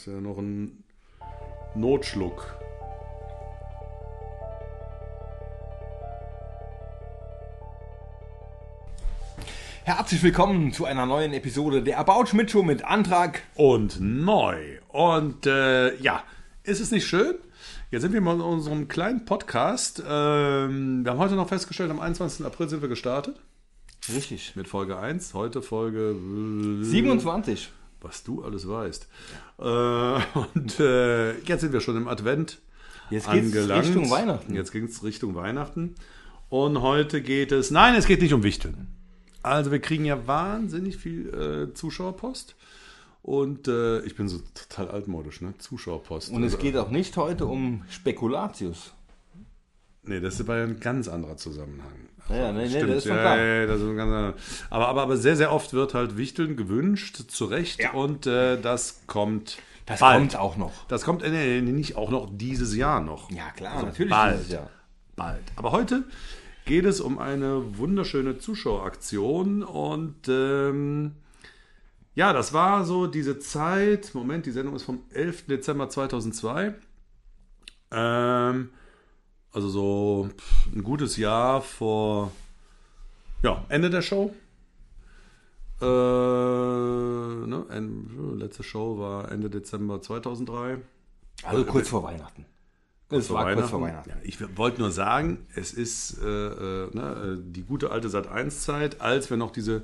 hast ja noch einen Notschluck. Herzlich willkommen zu einer neuen Episode der About Schmidt Show mit Antrag. Und neu. Und äh, ja, ist es nicht schön? Jetzt sind wir mal in unserem kleinen Podcast. Ähm, wir haben heute noch festgestellt, am 21. April sind wir gestartet Richtig. mit Folge 1. Heute Folge äh, 27. was du alles weißt. Äh, und äh, jetzt sind wir schon im Advent Jetzt geht's angelangt. Richtung Weihnachten. Jetzt ging es Richtung Weihnachten. Und heute geht es, nein, es geht nicht um Wichteln. Also wir kriegen ja wahnsinnig viel äh, Zuschauerpost. Und äh, ich bin so total altmodisch, ne? Zuschauerpost. Und es geht auch nicht heute um Spekulatius. Nee, das war ja ein ganz anderer Zusammenhang. Ja, nee, nee, Stimmt, das ist schon ja, klar. ja, das ist ein ganz anderer. Aber, aber, aber sehr, sehr oft wird halt Wichteln gewünscht, zu Recht. Ja. Und äh, das kommt Das bald. kommt auch noch. Das kommt äh, nee, nee, nicht auch noch dieses Jahr noch. Ja, klar, Also natürlich bald. dieses Jahr. Bald. Aber heute geht es um eine wunderschöne Zuschaueraktion und ähm, ja, das war so diese Zeit. Moment, die Sendung ist vom 11. Dezember 2002. Ähm, also so ein gutes Jahr vor ja, Ende der Show. Äh, ne, letzte Show war Ende Dezember 2003. Also kurz vor Weihnachten. Vor war kurz vor Weihnachten. Ja, ich wollte nur sagen, es ist äh, äh, ne, äh, die gute alte Sat1-Zeit, als wir noch diese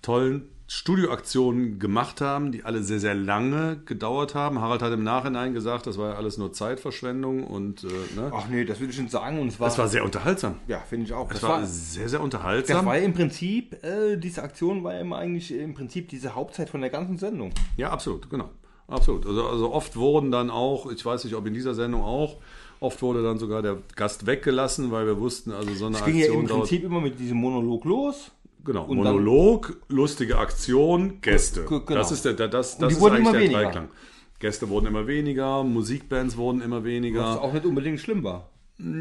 tollen Studioaktionen gemacht haben, die alle sehr, sehr lange gedauert haben. Harald hat im Nachhinein gesagt, das war ja alles nur Zeitverschwendung und äh, ne, Ach nee, das würde ich nicht sagen. Und es war, es war sehr unterhaltsam. ja, finde ich auch. Es Das war, war, sehr, sehr das unterhaltsam. war ja im Prinzip, äh, diese Aktion war ja immer eigentlich im Prinzip diese Hauptzeit von der ganzen Sendung. Ja, absolut, genau. Absolut. Also, also oft wurden dann auch, ich weiß nicht, ob in dieser Sendung auch, oft wurde dann sogar der Gast weggelassen, weil wir wussten, also so eine Es ging ja Aktion im dauert Prinzip immer mit diesem Monolog los. Genau, Und dann- Monolog, lustige Aktion, Gäste. Genau. Das ist der, das, Und das die ist wurden eigentlich immer der weniger. Dreiklang. Gäste wurden immer weniger, Musikbands wurden immer Was weniger. auch nicht unbedingt schlimm war.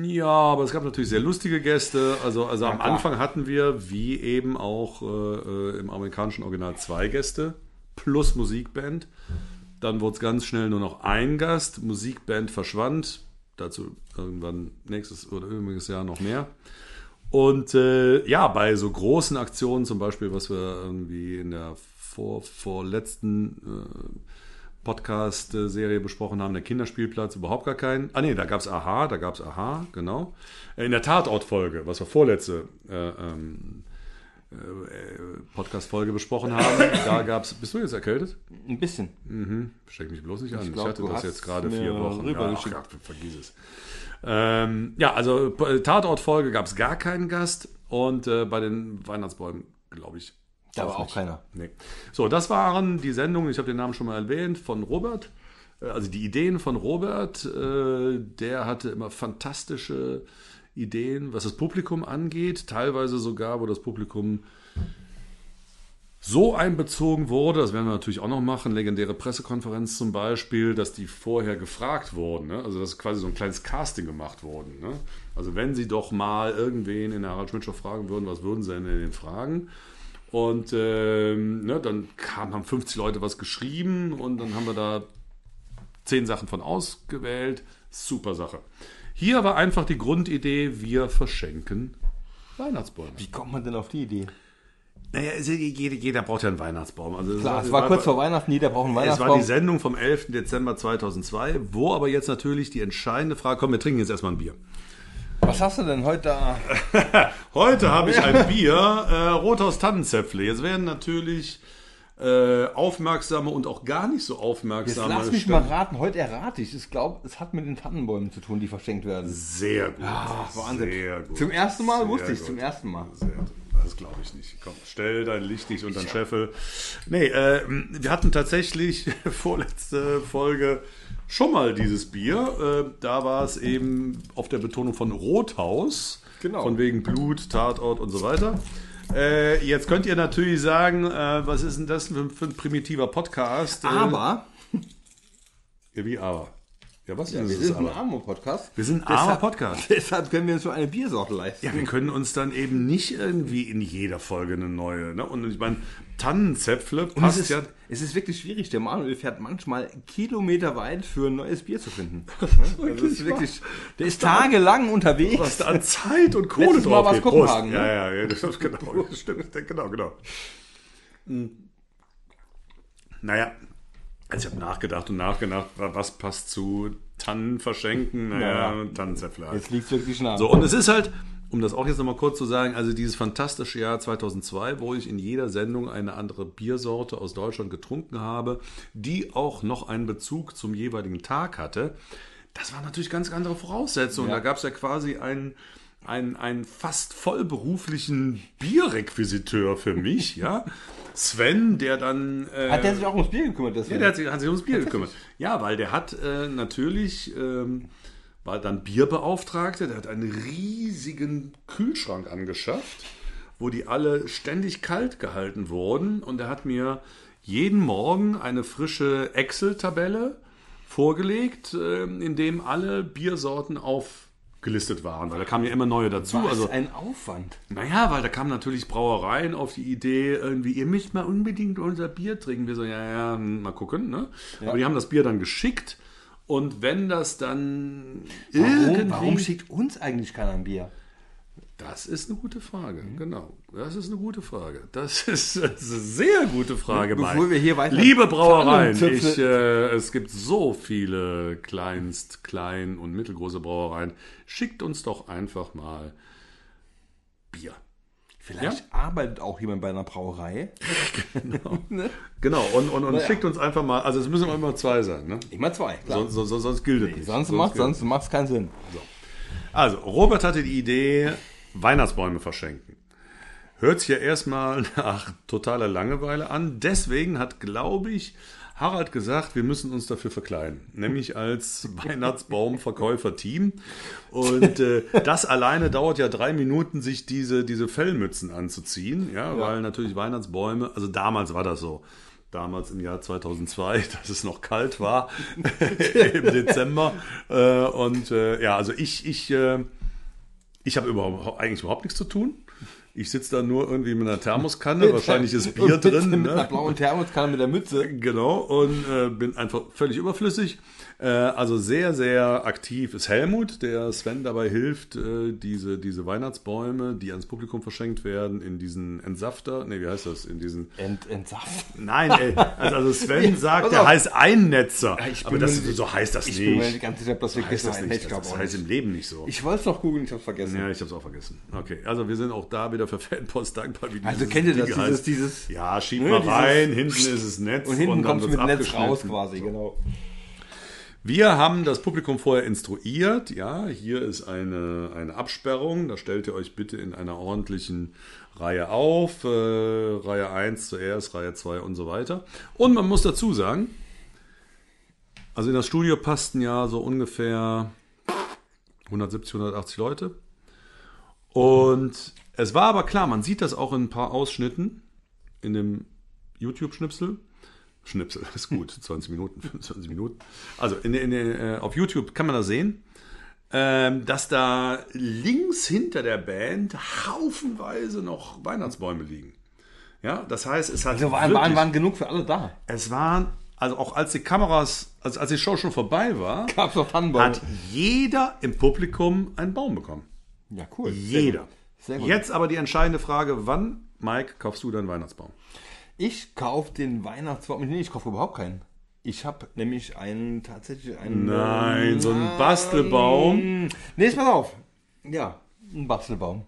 Ja, aber es gab natürlich sehr lustige Gäste. Also, also am klar. Anfang hatten wir, wie eben auch äh, äh, im amerikanischen Original, zwei Gäste plus Musikband. Dann wurde es ganz schnell nur noch ein Gast. Musikband verschwand. Dazu irgendwann nächstes oder übriges Jahr noch mehr. Und äh, ja, bei so großen Aktionen, zum Beispiel, was wir irgendwie in der vor, vorletzten äh, Podcast-Serie besprochen haben, der Kinderspielplatz, überhaupt gar keinen. Ah nee, da gab es Aha, da gab es Aha, genau. In der Tatortfolge, was wir vorletzte äh, ähm, äh, Podcast-Folge besprochen haben, da gab es. Bist du jetzt erkältet? Ein bisschen. Mhm. Steck mich bloß nicht an. Ich, glaub, hatte du das jetzt gerade vier Wochen. Ja, ach, vergiss es. Ähm, ja, also äh, Tatortfolge gab es gar keinen Gast und äh, bei den Weihnachtsbäumen, glaube ich, Da war auch nicht. keiner. Nee. So, das waren die Sendungen, ich habe den Namen schon mal erwähnt, von Robert. Äh, Also die Ideen von Robert, äh, der hatte immer fantastische Ideen, was das Publikum angeht. Teilweise sogar, wo das Publikum so einbezogen wurde, das werden wir natürlich auch noch machen, legendäre Pressekonferenz zum Beispiel, dass die vorher gefragt wurden, ne? also dass quasi so ein kleines Casting gemacht wurden. Ne? Also wenn sie doch mal irgendwen in der Harald Schmidt fragen würden, was würden sie denn in den fragen? Und ähm, ne, dann kam, haben 50 Leute was geschrieben und dann haben wir da zehn Sachen von ausgewählt. Super Sache. Hier war einfach die Grundidee, wir verschenken Weihnachtsbäume. Wie kommt man denn auf die Idee? Naja, es- jeder, jeder braucht ja einen Weihnachtsbaum. Also Klar, es war kurz vor Weihnachten, jeder braucht einen Es war Weihnachtsbaum. die Sendung vom 11. Dezember 2002, wo aber jetzt natürlich die entscheidende Frage, komm, wir trinken jetzt erstmal ein Bier. Was hast du denn heute da? Heute habe ich ein Bier, äh, Rothaus Tannenzäpfle. Jetzt werden natürlich äh, aufmerksame und auch gar nicht so Jetzt aufmerksame. lass mich mal raten, heute errate ich. Ich glaube, es hat mit den Tannenbäumen zu tun, die verschenkt werden. Sehr gut. Ach, Wahnsinn. Sehr gut. Zum ersten Mal Sehr wusste ich, gut. zum ersten Mal. Sehr, das glaube ich nicht. Komm, stell dein Licht nicht unter den Scheffel. Nee, äh, wir hatten tatsächlich vorletzte Folge schon mal dieses Bier. Äh, da war es eben auf der Betonung von Rothaus. Genau. Von wegen Blut, Tatort und so weiter. Äh, jetzt könnt ihr natürlich sagen, äh, was ist denn das für, ein primitiver Podcast? Äh, Aber ja, wie aber? Ja, was Ja, wir ist es sind ein aber? armer Podcast. Wir sind ein armer Deshalb- Podcast. Deshalb können wir uns so eine Biersorte leisten. Ja, wir können uns dann eben nicht irgendwie in jeder Folge eine neue. Ne? Und ich meine, Tannenzäpfle Und es passt ist, ja. es ist wirklich schwierig. Der Manuel fährt manchmal Kilometer weit für ein neues Bier zu finden. Also das ist wirklich, der ist tagelang unterwegs. Was da an Zeit und Kohle Letztes Mal drauf war's geht. Kopenhagen, Prost. ne? Ja, ja, ja, das ist genau, das stimmt, genau, genau. Hm. Naja, also ich habe nachgedacht und nachgedacht, wa- was passt zu Tannen verschenken, naja, Ja. Tannenzäpfle halt. Jetzt liegt wirklich nah. So, und es ist halt, um das auch jetzt nochmal kurz zu sagen, also dieses fantastische Jahr 2002, wo ich in jeder Sendung eine andere Biersorte aus Deutschland getrunken habe, die auch noch einen Bezug zum jeweiligen Tag hatte, das waren natürlich ganz andere Voraussetzungen. Ja. Da gab es ja quasi einen, einen, einen fast vollberuflichen Bierrequisiteur für mich, ja. Sven, der dann. Äh, Hat der sich auch ums Bier gekümmert? ja, der hat sich, hat sich ums Bier gekümmert. Ja, weil der hat äh, natürlich, ähm, war dann Bierbeauftragter, der hat einen riesigen Kühlschrank angeschafft, wo die alle ständig kalt gehalten wurden. Und er hat mir jeden Morgen eine frische Excel-Tabelle vorgelegt, äh, in dem alle Biersorten aufgelistet waren. Weil da kamen ja immer neue dazu. Was also ein Aufwand. naja, weil da kamen natürlich Brauereien auf die Idee, irgendwie, ihr müsst mal unbedingt unser Bier trinken. Wir so, ja, ja, hm, mal gucken. Ne? Aber die haben das Bier dann geschickt. Und wenn das dann Warum, irgendwie... warum schickt uns eigentlich keiner ein Bier? Das ist eine gute Frage, genau. Das ist eine gute Frage. Das ist, das ist eine sehr gute Frage, Bevor Mike. wir hier weiter- Liebe Brauereien, ich, äh, es gibt so viele Kleinst-, Klein- und mittelgroße Brauereien. Schickt uns doch einfach mal Bier. Vielleicht arbeitet auch jemand bei einer Brauerei. Genau, und, und, und Naja. schickt uns einfach mal, also es müssen immer zwei sein, ne? Immer zwei. Klar. Sonst, sonst, sonst gilt es nicht. sonst macht sonst macht's keinen Sinn. Also, Robert hatte die Idee, Weihnachtsbäume verschenken. Hört sich ja erstmal nach totaler Langeweile an. Deswegen hat, glaube ich, Harald gesagt, wir müssen uns dafür verkleiden. Nämlich als Weihnachtsbaumverkäufer-Team. Und äh, das alleine dauert ja drei Minuten, sich diese, diese Fellmützen anzuziehen. Ja, weil natürlich Weihnachtsbäume, also damals war das so. Damals im Jahr 2002, dass es noch kalt war im Dezember. Äh, und äh, ja, also ich, ich, äh, ich habe überhaupt, eigentlich überhaupt nichts zu tun. Ich sitze da nur irgendwie mit einer Thermoskanne, wahrscheinlich ist Bier mit, drin. Mit einer Ne? blauen Thermoskanne mit der Mütze. Genau, und äh, bin einfach völlig überflüssig. Äh, also sehr, sehr aktiv ist Helmut, der Sven dabei hilft, äh, diese, diese Weihnachtsbäume, die ans Publikum verschenkt werden, in diesen Entsafter, nee, wie heißt das? In diesen. Ent, entsaft. Nein, ey, also, also Sven sagt, der heißt Einnetzer. ich aber das, mir- so heißt das Ich nicht. bin mir ganz sicher, dass wir heißt das nicht. Ich Das, das heißt nicht. im Leben nicht so. Ich wollte es noch googeln, ich habe vergessen. ja, ich habe es auch vergessen. Okay, also wir sind auch da wieder für Fanpost dankbar. Wie Also kennt ihr das, Ding dieses, dieses Ja, schieb Ne, mal rein, hinten ist es Netz. und hinten kommst du mit Netz raus quasi, genau. Wir haben das Publikum vorher instruiert. Ja, hier ist eine, eine Absperrung. Da stellt ihr euch bitte in einer ordentlichen Reihe auf. Äh, Reihe 1 zuerst, Reihe 2 und so weiter. Und man muss dazu sagen, also in das Studio passten ja so ungefähr 170, 180 Leute. Und es war aber klar, man sieht das auch in ein paar Ausschnitten in dem YouTube-Schnipsel. Schnipsel, ist gut, 20 Minuten, 25 Minuten. Also in, in, äh, auf YouTube kann man das sehen, ähm, dass da links hinter der Band haufenweise noch Weihnachtsbäume liegen. Ja, das heißt, es hat Also waren, waren, waren genug für alle da. es waren, also auch als die Kameras, also als die Show schon vorbei war, Gab es noch Tannenbäume. hat jeder im Publikum einen Baum bekommen. ja, cool. Jeder. Sehr gut. Jetzt aber die entscheidende Frage, wann, Mike, kaufst du deinen Weihnachtsbaum? Ich kaufe den Weihnachtsbaum. Nee, ich kaufe überhaupt keinen. Ich habe nämlich einen tatsächlich einen. Nein, so einen Bastelbaum. Nee, pass auf. Ja, ein Bastelbaum.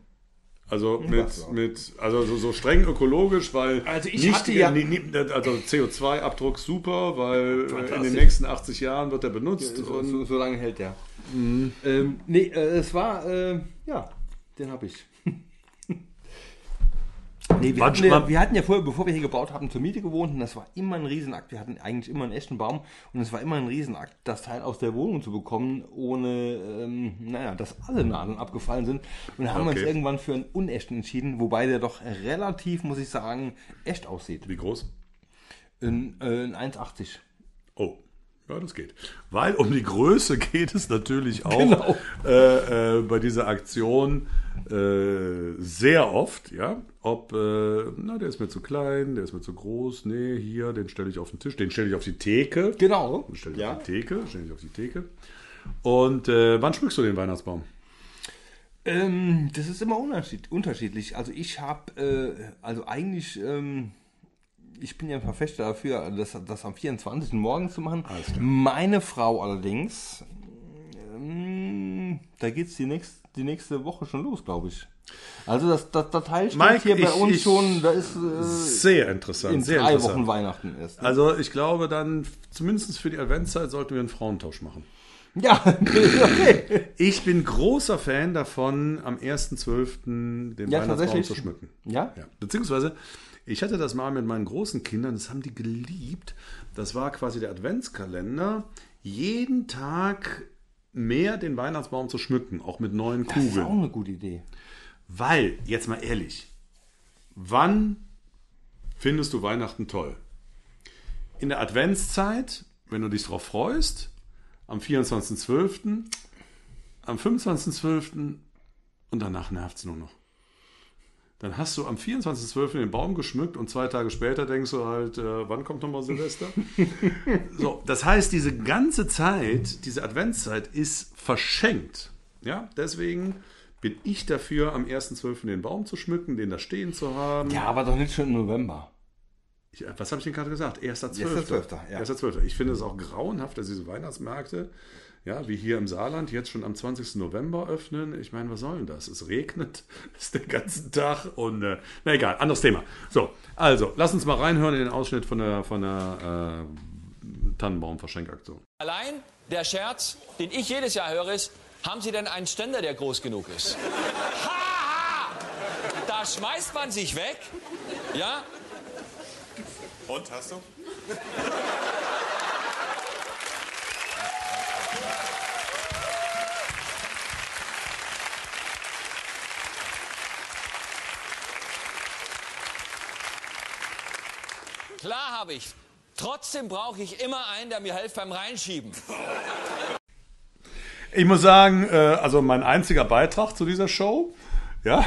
Also mit, Bastelbaum. mit also so, so streng ökologisch, weil Also ich hatte ja- also CO2-Abdruck super, weil in den nächsten 80 Jahren wird er benutzt. So, und so, so lange hält der. Ähm, nee, äh, es war, äh, ja, den habe ich. Nee, wir, hatten ja, wir hatten ja vorher, bevor wir hier gebaut haben, zur Miete gewohnt und das war immer ein Riesenakt. Wir hatten eigentlich immer einen echten Baum und es war immer ein Riesenakt, das Teil aus der Wohnung zu bekommen, ohne, ähm, naja, dass alle Nadeln abgefallen sind. Und dann haben wir uns Okay. irgendwann für einen unechten entschieden, wobei der doch relativ, muss ich sagen, echt aussieht. Wie groß? Ein, äh, ein 1,80. Oh, Ja, das geht. Weil um die Größe geht es natürlich auch Genau. äh, äh, bei dieser Aktion äh, sehr oft, ja. Ob, äh, na, der ist mir zu klein, der ist mir zu groß, nee, hier, den stelle ich auf den Tisch, den stelle ich auf die Theke. Genau. Den stelle ich Ja. auf die Theke, stelle ich auf die Theke. Und äh, wann schmückst du den Weihnachtsbaum? Ähm, das ist immer unterschied unterschiedlich. Also ich habe, äh, also eigentlich, ähm, ich bin ja ein Verfechter dafür, das, das am 24. morgens zu machen. Meine Frau allerdings, ähm, da geht's die, nächst, die nächste Woche schon los, glaube ich. Also das, das, das Teil steht Mike, hier bei ich- uns ich- schon, da ist äh, Sehr interessant, in sehr drei interessant. Wochen Weihnachten erst. Also ich glaube dann, zumindest für die Adventszeit sollten wir einen Frauentausch machen. Ja, okay. Ich bin großer Fan davon, am 1.12. den Ja, Weihnachtsbaum zu schmücken. Ja? Ja. Beziehungsweise, ich hatte das mal mit meinen großen Kindern, das haben die geliebt. Das war quasi der Adventskalender. Jeden Tag mehr den Weihnachtsbaum zu schmücken, auch mit neuen Das ist Kugeln. auch eine gute Idee. Weil, jetzt mal ehrlich, wann findest du Weihnachten toll? In der Adventszeit, wenn du dich drauf freust, am 24.12., am 25.12. und danach nervt es nur noch. Dann hast du am 24.12. den Baum geschmückt und zwei Tage später denkst du halt, äh, wann kommt nochmal Silvester? so, das heißt, diese ganze Zeit, diese Adventszeit ist verschenkt. Ja, deswegen bin ich dafür, am 1.12. den Baum zu schmücken, den da stehen zu haben. Ja, aber doch nicht schon im November. Ich, was habe ich denn gerade gesagt? 1.12. 1.12., ja. 1.12. Ich finde es auch grauenhaft, dass diese Weihnachtsmärkte, ja, wie hier im Saarland, jetzt schon am 20. November öffnen. Ich meine, was soll denn das? Es regnet ist den ganzen Tag und, äh, na egal, anderes Thema. So, also, lass uns mal reinhören in den Ausschnitt von der, von der äh, Tannenbaum-Verschenkaktion. Allein der Scherz, den ich jedes Jahr höre, ist, haben Sie denn einen Ständer, der groß genug ist? Ha, ha! Da schmeißt man sich weg. Ja? Und, hast du? Klar habe ich. Trotzdem brauche ich immer einen, der mir hilft beim Reinschieben. Ich muss sagen, äh, also mein einziger Beitrag zu dieser Show, ja,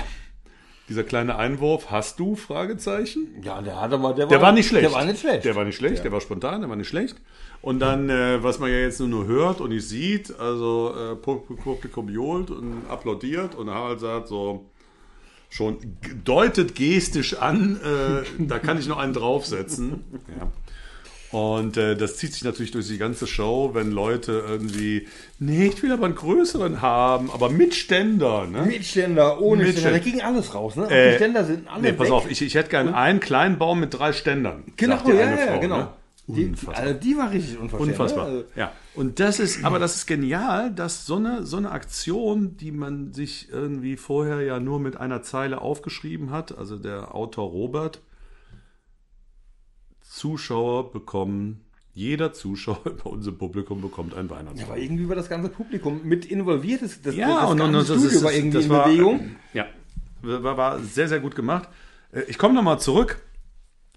dieser kleine Einwurf, hast du? Fragezeichen. Ja, der hat aber, der war, Der war nicht schlecht. Der war nicht schlecht. Der war nicht schlecht, der war spontan, der war nicht schlecht. Und dann, äh, was man ja jetzt nur, nur hört und nicht sieht, also äh, Pub- Publikum johlt und applaudiert und Harald sagt so, schon deutet gestisch an, äh, da kann ich noch einen draufsetzen. Ja. Und äh, das zieht sich natürlich durch die ganze Show, wenn Leute irgendwie, nee, ich will aber einen größeren haben, aber mit Ständer. Ne? Mit Ständer, ohne Mit Ständer. Da Ständer. ging alles raus, ne? Und Äh, die Ständer sind alle Nee, pass weg. auf, ich, ich hätte gern einen kleinen Baum mit drei Ständern. Genau, ja, eine ja, Frau, genau. Ne? Die, Unfassbar. also die war richtig unverschämt. Unfassbar. Ne? Also, Ja. Und das ist, aber das ist genial, dass so eine, so eine Aktion, die man sich irgendwie vorher ja nur mit einer Zeile aufgeschrieben hat, also der Autor Robert, Zuschauer bekommen, jeder Zuschauer bei unserem Publikum bekommt ein Weihnachtsbaum. aber irgendwie war das ganze Publikum mit involviert. Das, das, Ja, das und, und, ganze und das Studio ist, war irgendwie das in war, Bewegung. Ja, war, war sehr, sehr gut gemacht. Äh, Ich komme nochmal zurück.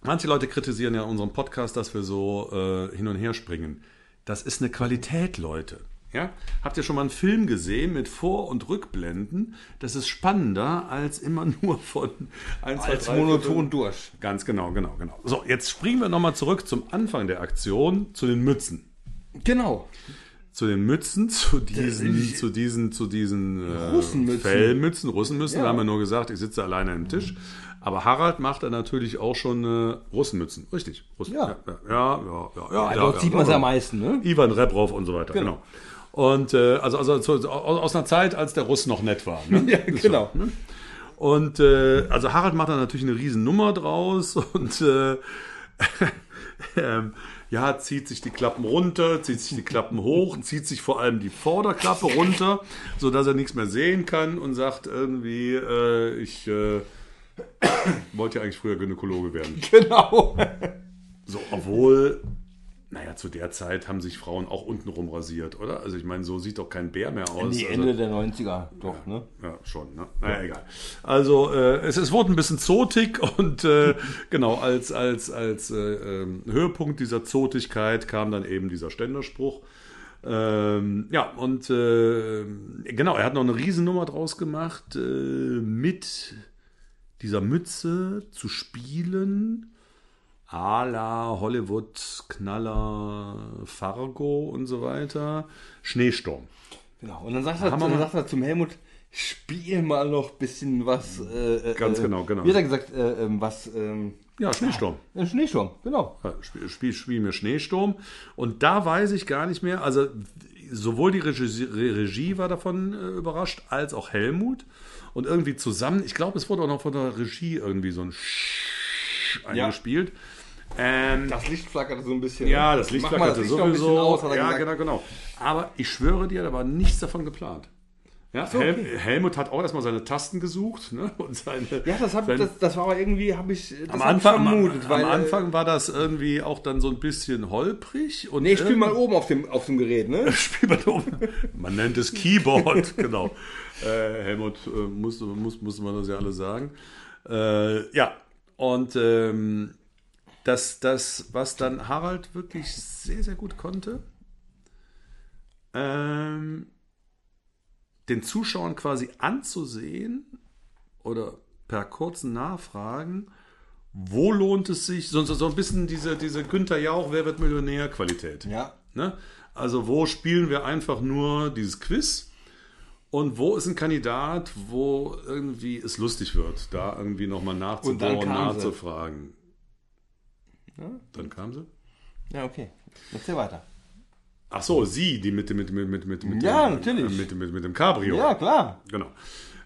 Manche Leute kritisieren ja unseren Podcast, dass wir so äh, hin und her springen. Das ist eine Qualität, Leute. Ja? Habt ihr schon mal einen Film gesehen mit Vor- und Rückblenden? Das ist spannender als immer nur von 1, 2, Als 3, monoton durch. Ganz genau, genau, genau. So, jetzt springen wir nochmal zurück zum Anfang der Aktion, zu den Mützen Genau. zu den Mützen, zu diesen, zu diesen, zu diesen äh, Russenmützen. Fellmützen, Russenmützen. Ja. Da haben wir nur gesagt, ich sitze alleine am Tisch. Aber Harald macht dann natürlich auch schon äh, Russenmützen. Richtig. Russen, Ja. ja, ja, ja, ja, ja, Ja, dort sieht man es am meisten, ne? Ivan Rebrov und so weiter. Genau. Genau. Und äh, also, also zu, aus, einer Zeit, als der Russ noch nett war. Ne? Ja, genau. So, ne? Und äh, also Harald macht da natürlich eine riesen Nummer draus und äh, ähm, ja, zieht sich die Klappen runter, zieht sich die Klappen hoch, zieht sich vor allem die Vorderklappe runter, so dass er nichts mehr sehen kann und sagt irgendwie, äh, ich äh, wollte ja eigentlich früher Gynäkologe werden. Genau. So, obwohl naja, zu der Zeit haben sich Frauen auch untenrum rasiert, oder? Also ich meine, so sieht doch kein Bär mehr aus. Die also, Ende der 90er, doch, ne? ja, schon, ne? Naja, egal. Also äh, es, es wurde ein bisschen zotig und äh, genau, als, als, als äh, ähm, Höhepunkt dieser Zotigkeit kam dann eben dieser Ständerspruch. Ähm, ja, und äh, genau, er hat noch eine Riesennummer draus gemacht, äh, mit dieser Mütze zu spielen à la Hollywood, Knaller, Fargo und so weiter. Schneesturm. Genau. Und dann sagt er, dann sagt er zum Helmut, spiel mal noch ein bisschen was. Äh, Ganz äh, genau, genau. Wie hat er gesagt, äh, ähm, was. Ähm, Ja, Schneesturm. ein Schneesturm, genau. Ja, Spiel, Spiel, Spiel mir Schneesturm. Und da weiß ich gar nicht mehr, also sowohl die Regie, Regie war davon äh, überrascht, als auch Helmut. Und irgendwie zusammen, ich glaube, es wurde auch noch von der Regie irgendwie so ein Sch eingespielt. Ähm, Das Licht flackerte so ein bisschen. ja, das Licht Mach mal das flackerte Licht sowieso. aus, ja, gesagt. genau, genau. Aber ich schwöre dir, da war nichts davon geplant. Ja, Hel Helmut hat auch erstmal seine Tasten gesucht ne? und seine. Ja, das, hab, sein- das, das war aber irgendwie, habe ich. Das am Anfang, vermutet, am, weil, am äh, Anfang war das irgendwie auch dann so ein bisschen holprig. Und Nee, spiel mal oben auf dem, auf dem Gerät, ne? Spiel mal oben. Man nennt es Keyboard, genau. Äh, Helmut äh, musste, muss, musste man das ja alle sagen. Äh, ja, und ähm, das, das, was dann Harald wirklich sehr, sehr gut konnte, ähm, den Zuschauern quasi anzusehen oder per kurzen Nachfragen, wo lohnt es sich, so, so so ein bisschen diese, diese Günther Jauch, wer wird Millionär Qualität. Ja. Ne? Also wo spielen wir einfach nur dieses Quiz und wo ist ein Kandidat, wo irgendwie es lustig wird, da irgendwie nochmal nachzubohren, sie. nachzufragen. Dann kam sie. Ja, okay. Erzähl weiter. Ach so, sie, die mit dem mit, mit, mit, mit, mit Ja, dem, natürlich. äh, Mit, mit, mit dem Cabrio. Ja, klar. Genau.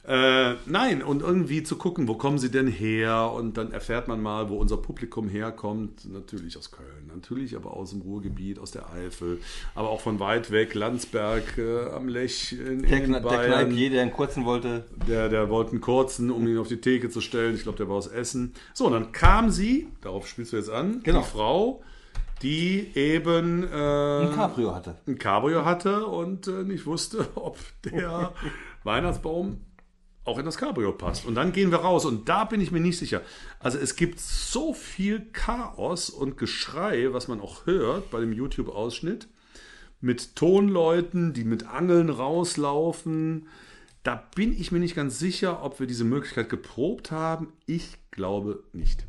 Äh, nein, und irgendwie zu gucken, wo kommen sie denn her? Und dann erfährt man mal, wo unser Publikum herkommt. Natürlich aus Köln, natürlich aber aus dem Ruhrgebiet, aus der Eifel, aber auch von weit weg, Landsberg äh, am Lech in, Der, in der Bayern. Kneipier, der einen kurzen wollte. Der, der wollte einen kurzen, um ihn auf die Theke zu stellen. Ich glaube, der war aus Essen. So, und dann kam sie, darauf spielst du jetzt an, Genau. die Frau, die eben äh, Ein Cabrio hatte. ein Cabrio hatte und äh, nicht wusste, ob der Weihnachtsbaum auch in das Cabrio passt. Und dann gehen wir raus und da bin ich mir nicht sicher. Also es gibt so viel Chaos und Geschrei, was man auch hört bei dem YouTube-Ausschnitt, mit Tonleuten, die mit Angeln rauslaufen. Da bin ich mir nicht ganz sicher, ob wir diese Möglichkeit geprobt haben. Ich glaube nicht.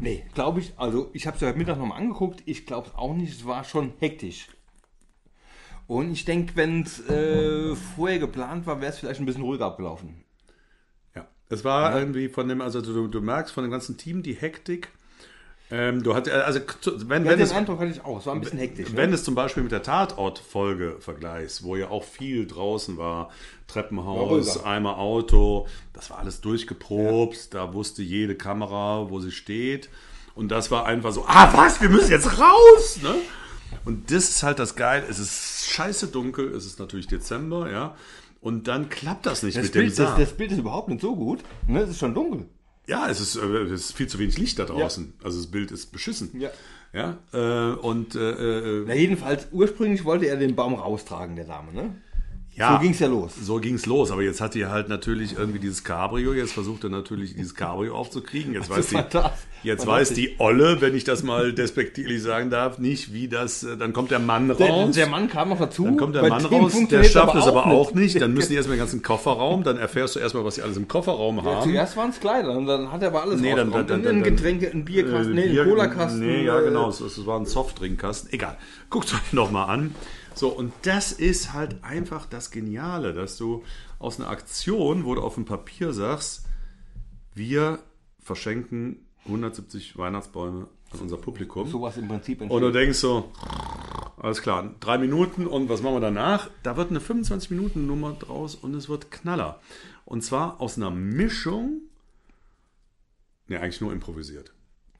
Nee, glaube ich, also ich habe es heute Mittag nochmal angeguckt, ich glaube es auch nicht, es war schon hektisch. Und ich denke, wenn es äh, vorher geplant war, wäre es vielleicht ein bisschen ruhiger abgelaufen. Ja, es war irgendwie von dem, also du, du merkst von dem ganzen Team die Hektik. Ähm, du hast, also wenn, Ja, wenn den es, Eindruck hatte ich auch, es war ein bisschen hektisch. wenn ne? es zum Beispiel mit der Tatort-Folge vergleichst, wo ja auch viel draußen war, Treppenhaus, ruhiger. einmal Auto, das war alles durchgeprobt, da wusste jede Kamera, wo sie steht. Und das war einfach so, ah was, wir müssen jetzt raus! Ne? Und das ist halt das Geil, es ist scheiße dunkel, es ist natürlich Dezember, ja. Und dann klappt das nicht das, mit dem Bild, das, das Bild ist überhaupt nicht so gut. Ne? Es ist schon dunkel. Ja, es ist, äh, es ist viel zu wenig Licht da draußen. Also das Bild ist beschissen. Ja. Ja. Äh, und äh, äh, Na, jedenfalls, ursprünglich wollte er den Baum raustragen, der Dame, ne? ja, So ging's ja los. So ging's los. Aber jetzt hat die halt natürlich irgendwie dieses Cabrio. Jetzt versucht er natürlich dieses Cabrio aufzukriegen. Jetzt weiß die. Jetzt weiß die Olle, wenn ich das mal despektierlich sagen darf, nicht, wie das. äh, Dann kommt der Mann Der, raus. der Mann kam noch dazu. Dann kommt der Mann raus, der schafft es aber auch nicht. nicht. Dann müssen die erstmal den ganzen Kofferraum, dann erfährst du erstmal, was sie alles im Kofferraum haben. Zuerst waren es Kleider und dann hat er aber alles Nee, dann- dann- Und dann- ein dann- Getränke, ein Bierkasten, Äh, nee, Bier- ein Cola-Kasten. Nee, ja, äh, genau. Es, es war ein Softdrinkkasten. Egal. Guckt euch nochmal an. So, und das ist halt einfach das Geniale, dass du aus einer Aktion, wo du auf dem Papier sagst, wir verschenken 170 Weihnachtsbäume an unser Publikum. Sowas im Prinzip Und du denkst so, alles klar, drei Minuten und was machen wir danach? Da wird eine 25-Minuten-Nummer draus und es wird Knaller. Und zwar aus einer Mischung, ne, eigentlich nur improvisiert.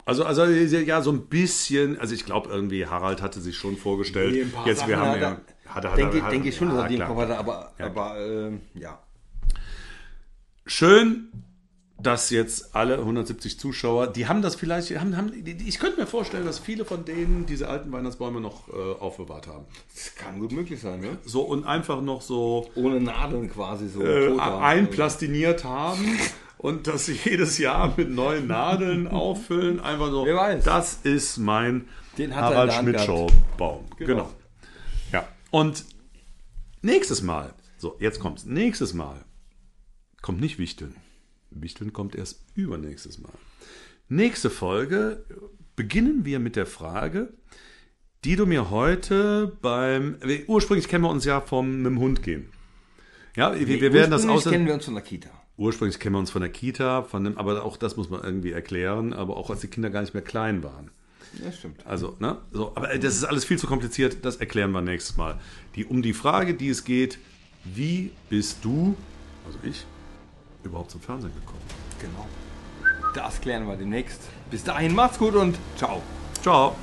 Also, also ja, so ein bisschen, also ich glaube irgendwie, Harald hatte sich schon vorgestellt, Nee, jetzt wir haben ja, hat hat denke, hat denke ich schon, dass er die im. Kopf hatte, aber, Ja. aber ähm, ja. Schön dass jetzt alle 170 Zuschauer, die haben das vielleicht, haben, haben, ich könnte mir vorstellen, dass viele von denen diese alten Weihnachtsbäume noch äh, aufbewahrt haben. Das kann gut möglich sein, ne? So und einfach noch so Ohne Nadeln quasi so. äh, einplastiniert haben und das jedes Jahr mit neuen Nadeln auffüllen. Einfach so, Wer weiß. das ist mein Den hat in Harald der Hand Schmidt gehabt. Show Baum. Genau. Genau. Ja. Und nächstes Mal, so jetzt kommt's, nächstes Mal kommt nicht Wichteln. Wichteln kommt erst übernächstes Mal. Nächste Folge beginnen wir mit der Frage, die du mir heute beim. Ursprünglich kennen wir uns ja vom mit dem Hund gehen. Ja, wir, wir werden das Ursprünglich aus. kennen wir uns von der Kita. Ursprünglich kennen wir uns von der Kita, von dem, aber auch das muss man irgendwie erklären, aber auch als die Kinder gar nicht mehr klein waren. Ja, stimmt. Also, ne? So, aber das ist alles viel zu kompliziert, das erklären wir nächstes Mal. Die, um die Frage, die es geht, wie bist du, also ich, überhaupt zum Fernsehen gekommen? Genau. Das klären wir demnächst. Bis dahin, macht's gut und ciao. Ciao!